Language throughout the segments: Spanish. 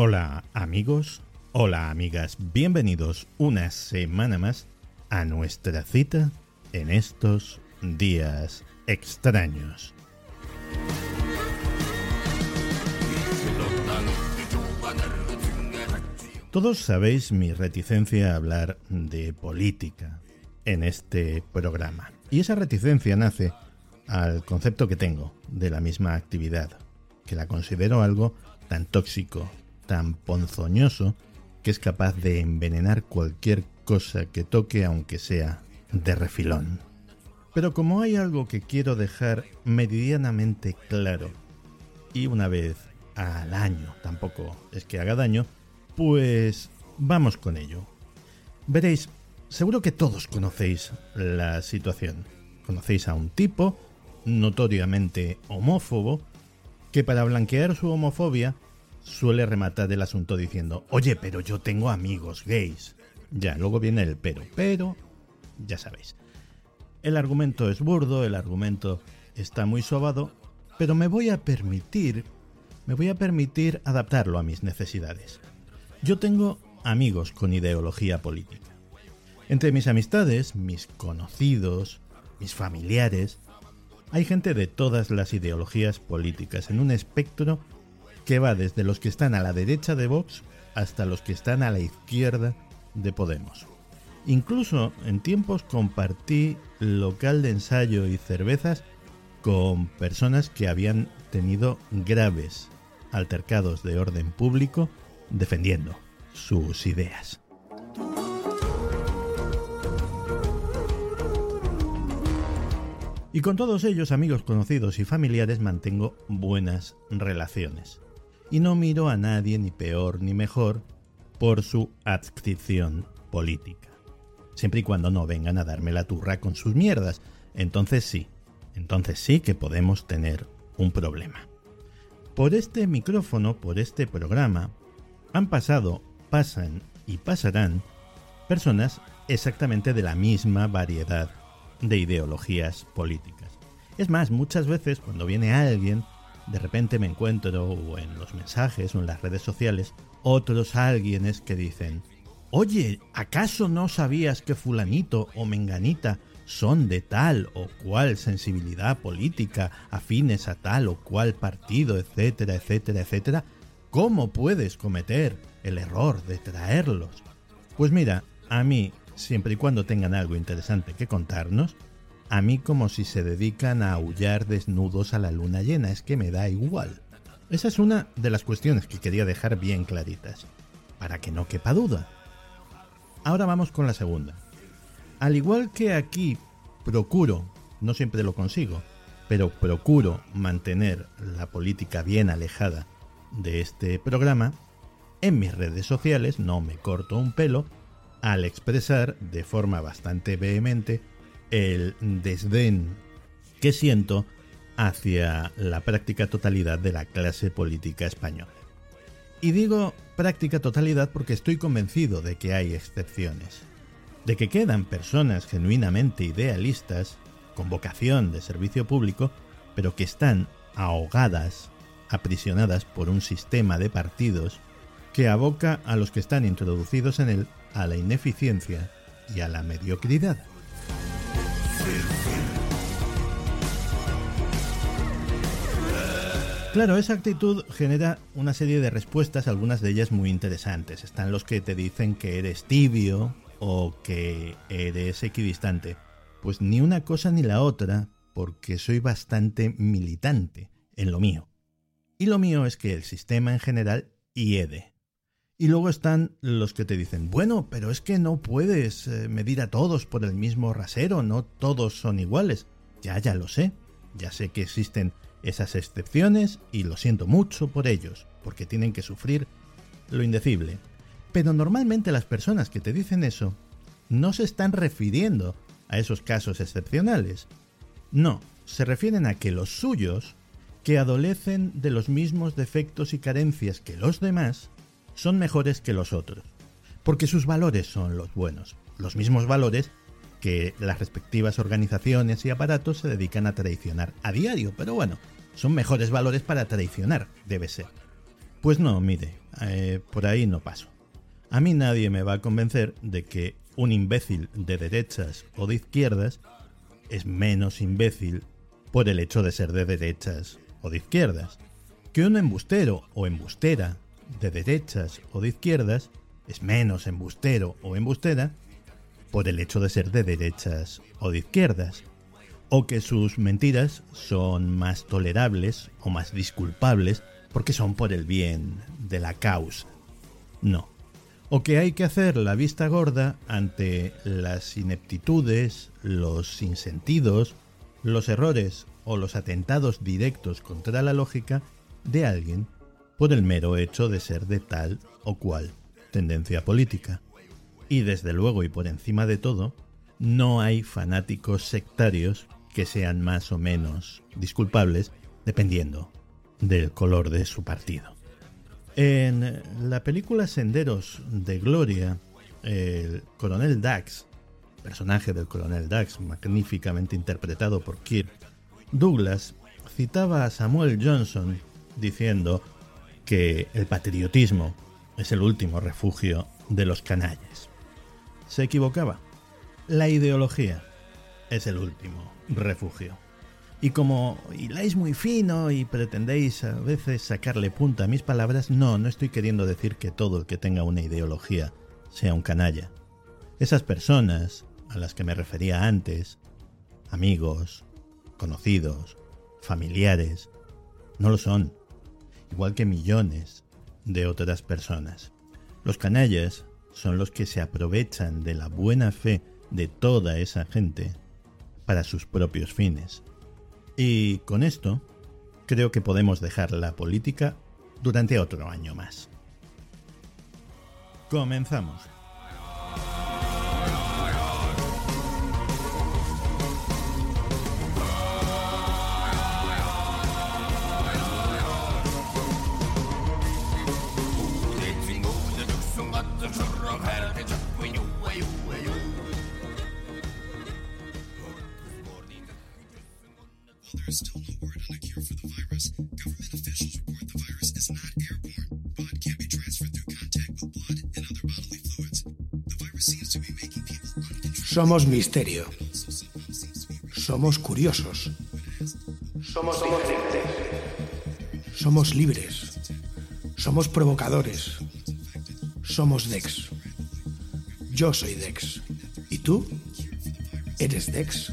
Hola amigos, hola amigas, bienvenidos una semana más a nuestra cita en estos días extraños. Todos sabéis mi reticencia a hablar de política en este programa. Y esa reticencia nace al concepto que tengo de la misma actividad, que la considero algo tan tóxico, tan ponzoñoso, que es capaz de envenenar cualquier cosa que toque aunque sea de refilón. Pero como hay algo que quiero dejar meridianamente claro, y una vez al año, tampoco es que haga daño, pues vamos con ello. Veréis, seguro que todos conocéis la situación. Conocéis a un tipo, notoriamente homófobo, que para blanquear su homofobia suele rematar el asunto diciendo, oye, pero yo tengo amigos gays. Ya, luego viene el pero, pero, ya sabéis. El argumento es burdo, el argumento está muy sobado, pero me voy a permitir, me voy a permitir adaptarlo a mis necesidades. Yo tengo amigos con ideología política. Entre mis amistades, mis conocidos, mis familiares, hay gente de todas las ideologías políticas en un espectro que va desde los que están a la derecha de Vox hasta los que están a la izquierda de Podemos. Incluso en tiempos compartí local de ensayo y cervezas con personas que habían tenido graves altercados de orden público defendiendo sus ideas. Y con todos ellos, amigos conocidos y familiares, mantengo buenas relaciones. Y no miro a nadie ni peor ni mejor por su adscripción política. Siempre y cuando no vengan a darme la turra con sus mierdas. Entonces sí, entonces sí que podemos tener un problema. Por este micrófono, por este programa, han pasado, pasan y pasarán personas exactamente de la misma variedad de ideologías políticas. Es más, muchas veces cuando viene alguien, de repente me encuentro o en los mensajes o en las redes sociales otros alguienes que dicen, oye, ¿acaso no sabías que fulanito o menganita son de tal o cual sensibilidad política, afines a tal o cual partido, etcétera, etcétera, etcétera? ¿Cómo puedes cometer el error de traerlos? Pues mira, a mí, siempre y cuando tengan algo interesante que contarnos, a mí como si se dedican a aullar desnudos a la luna llena, es que me da igual. Esa es una de las cuestiones que quería dejar bien claritas, para que no quepa duda. Ahora vamos con la segunda. Al igual que aquí procuro, no siempre lo consigo, pero procuro mantener la política bien alejada de este programa, en mis redes sociales no me corto un pelo al expresar de forma bastante vehemente el desdén que siento hacia la práctica totalidad de la clase política española. Y digo práctica totalidad porque estoy convencido de que hay excepciones, de que quedan personas genuinamente idealistas, con vocación de servicio público, pero que están ahogadas aprisionadas por un sistema de partidos que aboca a los que están introducidos en él a la ineficiencia y a la mediocridad. Claro, esa actitud genera una serie de respuestas, algunas de ellas muy interesantes. Están los que te dicen que eres tibio o que eres equidistante. Pues ni una cosa ni la otra, porque soy bastante militante en lo mío. Y lo mío es que el sistema en general hiede. Y luego están los que te dicen, bueno, pero es que no puedes eh, medir a todos por el mismo rasero, no todos son iguales. Ya, ya lo sé, ya sé que existen esas excepciones y lo siento mucho por ellos, porque tienen que sufrir lo indecible. Pero normalmente las personas que te dicen eso no se están refiriendo a esos casos excepcionales. No, se refieren a que los suyos, que adolecen de los mismos defectos y carencias que los demás, son mejores que los otros, porque sus valores son los buenos, los mismos valores que las respectivas organizaciones y aparatos se dedican a traicionar a diario, pero bueno, son mejores valores para traicionar, debe ser. Pues no, mire, eh, por ahí no paso. A mí nadie me va a convencer de que un imbécil de derechas o de izquierdas es menos imbécil por el hecho de ser de derechas o de izquierdas. Que un embustero o embustera de derechas o de izquierdas es menos embustero o embustera por el hecho de ser de derechas o de izquierdas, o que sus mentiras son más tolerables o más disculpables porque son por el bien de la causa. No. O que hay que hacer la vista gorda ante las ineptitudes, los sinsentidos, los errores o los atentados directos contra la lógica de alguien por el mero hecho de ser de tal o cual tendencia política. Y desde luego y por encima de todo, no hay fanáticos sectarios que sean más o menos disculpables dependiendo del color de su partido. En la película Senderos de Gloria, el coronel Dax, personaje del coronel Dax, magníficamente interpretado por Kirk, Douglas citaba a Samuel Johnson diciendo que el patriotismo es el último refugio de los canalles. Se equivocaba. La ideología es el último refugio. Y como hiláis muy fino y pretendéis a veces sacarle punta a mis palabras, no, no estoy queriendo decir que todo el que tenga una ideología sea un canalla. Esas personas a las que me refería antes, amigos, conocidos, familiares, no lo son igual que millones de otras personas. Los canallas son los que se aprovechan de la buena fe de toda esa gente para sus propios fines. Y con esto, creo que podemos dejar la política durante otro año más. Comenzamos. Somos misterio. Somos curiosos. Somos diferentes. Somos libres. Somos provocadores. Somos Dex. Yo soy Dex. ¿Y tú? ¿Eres Dex?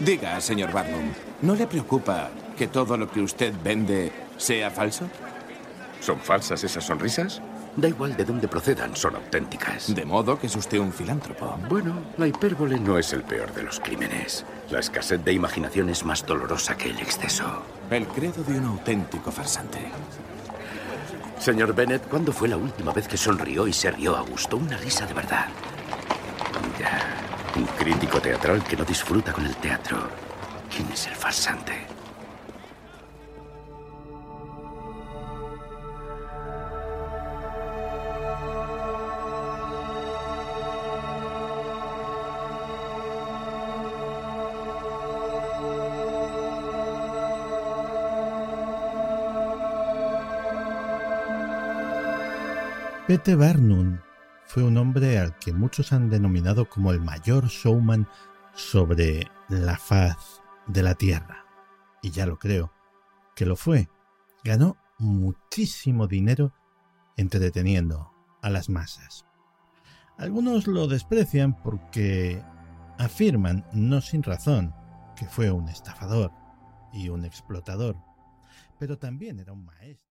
Diga, señor Barnum, ¿no le preocupa que todo lo que usted vende sea falso? ¿Son falsas esas sonrisas? Da igual de dónde procedan, son auténticas. De modo que es usted un filántropo. Bueno, la hipérbole no es el peor de los crímenes. La escasez de imaginación es más dolorosa que el exceso. El credo de un auténtico farsante. Señor Bennett, ¿cuándo fue la última vez que sonrió y se rió a gusto? Una risa de verdad. Un crítico teatral que no disfruta con el teatro. ¿Quién es el farsante? Pete Barnum fue un hombre al que muchos han denominado como el mayor showman sobre la faz de la Tierra. Y ya lo creo, que lo fue. Ganó muchísimo dinero entreteniendo a las masas. Algunos lo desprecian porque afirman, no sin razón, que fue un estafador y un explotador, pero también era un maestro.